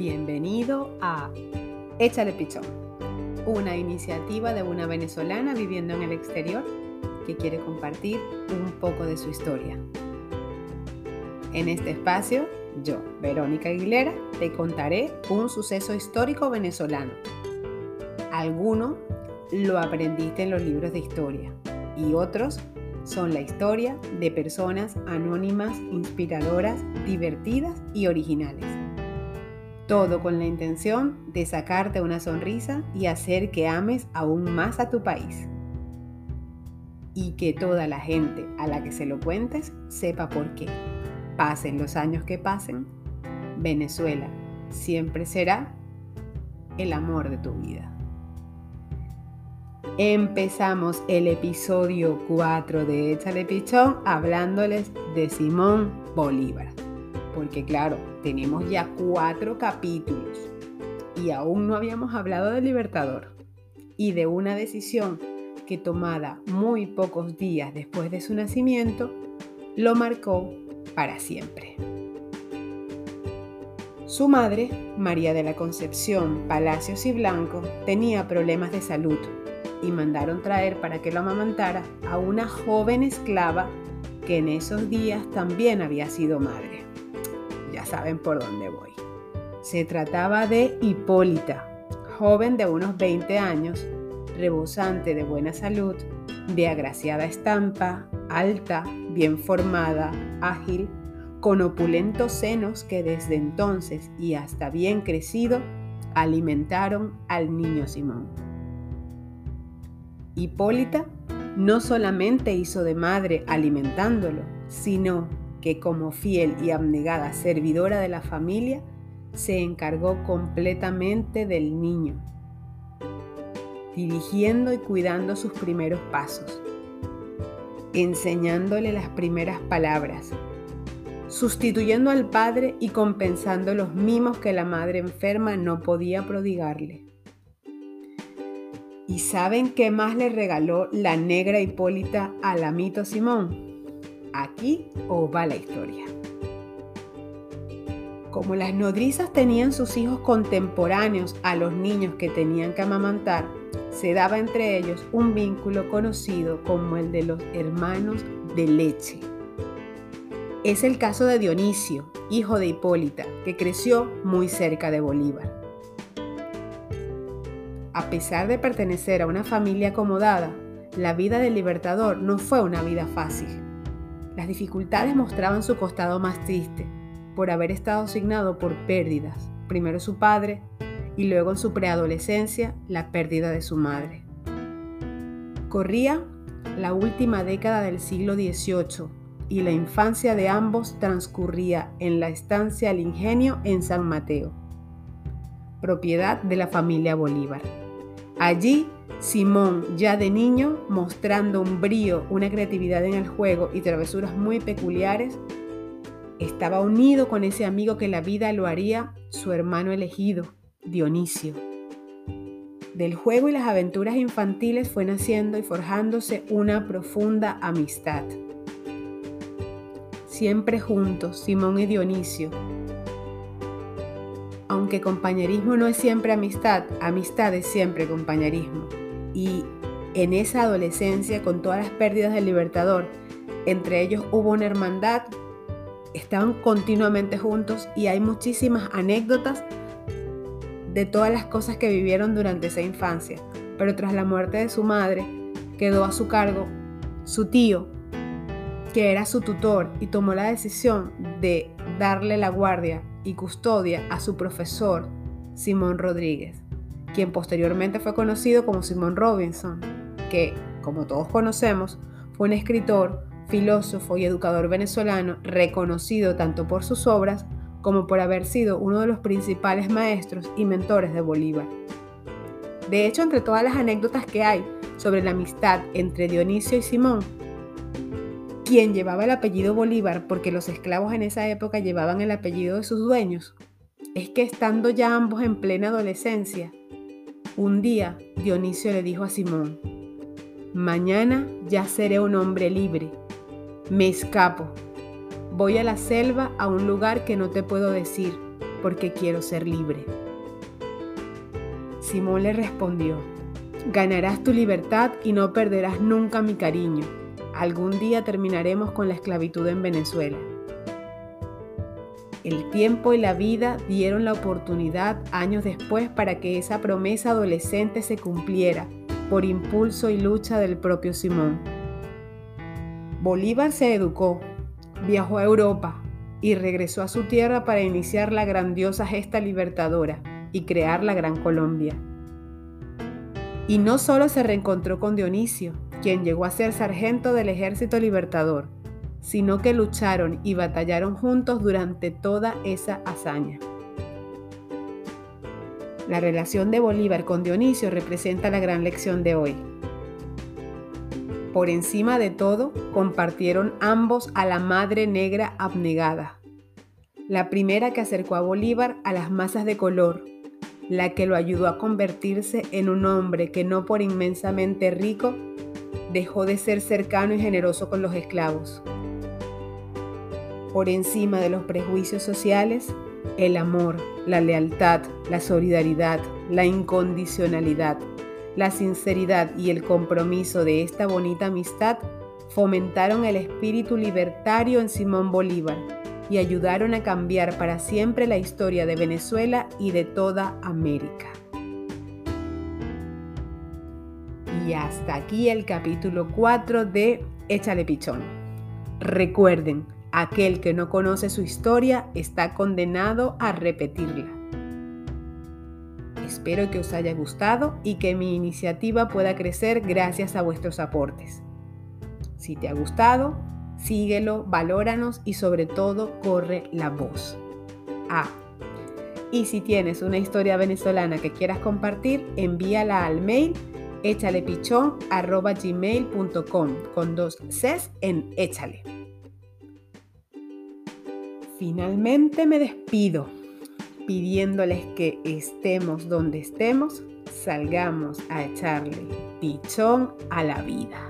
Bienvenido a Échale Pichón, una iniciativa de una venezolana viviendo en el exterior que quiere compartir un poco de su historia. En este espacio, yo, Verónica Aguilera, te contaré un suceso histórico venezolano. Alguno lo aprendiste en los libros de historia y otros son la historia de personas anónimas, inspiradoras, divertidas y originales. Todo con la intención de sacarte una sonrisa y hacer que ames aún más a tu país. Y que toda la gente a la que se lo cuentes sepa por qué. Pasen los años que pasen, Venezuela siempre será el amor de tu vida. Empezamos el episodio 4 de Échale Pichón hablándoles de Simón Bolívar porque claro, tenemos ya cuatro capítulos y aún no habíamos hablado del Libertador y de una decisión que tomada muy pocos días después de su nacimiento, lo marcó para siempre. Su madre, María de la Concepción Palacios y Blanco, tenía problemas de salud y mandaron traer para que lo amamantara a una joven esclava que en esos días también había sido madre saben por dónde voy. Se trataba de Hipólita, joven de unos 20 años, rebosante de buena salud, de agraciada estampa, alta, bien formada, ágil, con opulentos senos que desde entonces y hasta bien crecido alimentaron al niño Simón. Hipólita no solamente hizo de madre alimentándolo, sino que como fiel y abnegada servidora de la familia, se encargó completamente del niño, dirigiendo y cuidando sus primeros pasos, enseñándole las primeras palabras, sustituyendo al padre y compensando los mimos que la madre enferma no podía prodigarle. ¿Y saben qué más le regaló la negra Hipólita al amito Simón? Aquí os va la historia. Como las nodrizas tenían sus hijos contemporáneos a los niños que tenían que amamantar, se daba entre ellos un vínculo conocido como el de los hermanos de leche. Es el caso de Dionisio, hijo de Hipólita, que creció muy cerca de Bolívar. A pesar de pertenecer a una familia acomodada, la vida del libertador no fue una vida fácil. Las dificultades mostraban su costado más triste, por haber estado asignado por pérdidas, primero su padre y luego en su preadolescencia la pérdida de su madre. Corría la última década del siglo XVIII y la infancia de ambos transcurría en la estancia El Ingenio en San Mateo, propiedad de la familia Bolívar. Allí Simón, ya de niño, mostrando un brío, una creatividad en el juego y travesuras muy peculiares, estaba unido con ese amigo que la vida lo haría su hermano elegido, Dionisio. Del juego y las aventuras infantiles fue naciendo y forjándose una profunda amistad. Siempre juntos, Simón y Dionisio. Aunque compañerismo no es siempre amistad, amistad es siempre compañerismo y en esa adolescencia, con todas las pérdidas del Libertador, entre ellos hubo una hermandad, estaban continuamente juntos y hay muchísimas anécdotas de todas las cosas que vivieron durante esa infancia. Pero tras la muerte de su madre, quedó a su cargo su tío, que era su tutor, y tomó la decisión de darle la guardia y custodia a su profesor, Simón Rodríguez quien posteriormente fue conocido como Simon Robinson, que, como todos conocemos, fue un escritor, filósofo y educador venezolano reconocido tanto por sus obras como por haber sido uno de los principales maestros y mentores de Bolívar. De hecho, entre todas las anécdotas que hay sobre la amistad entre Dionisio y Simón, quien llevaba el apellido Bolívar porque los esclavos en esa época llevaban el apellido de sus dueños, es que estando ya ambos en plena adolescencia, un día Dionisio le dijo a Simón, mañana ya seré un hombre libre, me escapo, voy a la selva a un lugar que no te puedo decir, porque quiero ser libre. Simón le respondió, ganarás tu libertad y no perderás nunca mi cariño. Algún día terminaremos con la esclavitud en Venezuela. El tiempo y la vida dieron la oportunidad años después para que esa promesa adolescente se cumpliera por impulso y lucha del propio Simón. Bolívar se educó, viajó a Europa y regresó a su tierra para iniciar la grandiosa gesta libertadora y crear la Gran Colombia. Y no solo se reencontró con Dionisio, quien llegó a ser sargento del Ejército Libertador, sino que lucharon y batallaron juntos durante toda esa hazaña. La relación de Bolívar con Dionisio representa la gran lección de hoy. Por encima de todo, compartieron ambos a la Madre Negra abnegada, la primera que acercó a Bolívar a las masas de color, la que lo ayudó a convertirse en un hombre que no por inmensamente rico dejó de ser cercano y generoso con los esclavos. Por encima de los prejuicios sociales, el amor, la lealtad, la solidaridad, la incondicionalidad, la sinceridad y el compromiso de esta bonita amistad fomentaron el espíritu libertario en Simón Bolívar y ayudaron a cambiar para siempre la historia de Venezuela y de toda América. Y hasta aquí el capítulo 4 de Échale Pichón. Recuerden, Aquel que no conoce su historia está condenado a repetirla. Espero que os haya gustado y que mi iniciativa pueda crecer gracias a vuestros aportes. Si te ha gustado, síguelo, valóranos y sobre todo corre la voz. Ah, y si tienes una historia venezolana que quieras compartir, envíala al mail échalepichón.gmail.com con dos Cs en échale. Finalmente me despido pidiéndoles que estemos donde estemos, salgamos a echarle pichón a la vida.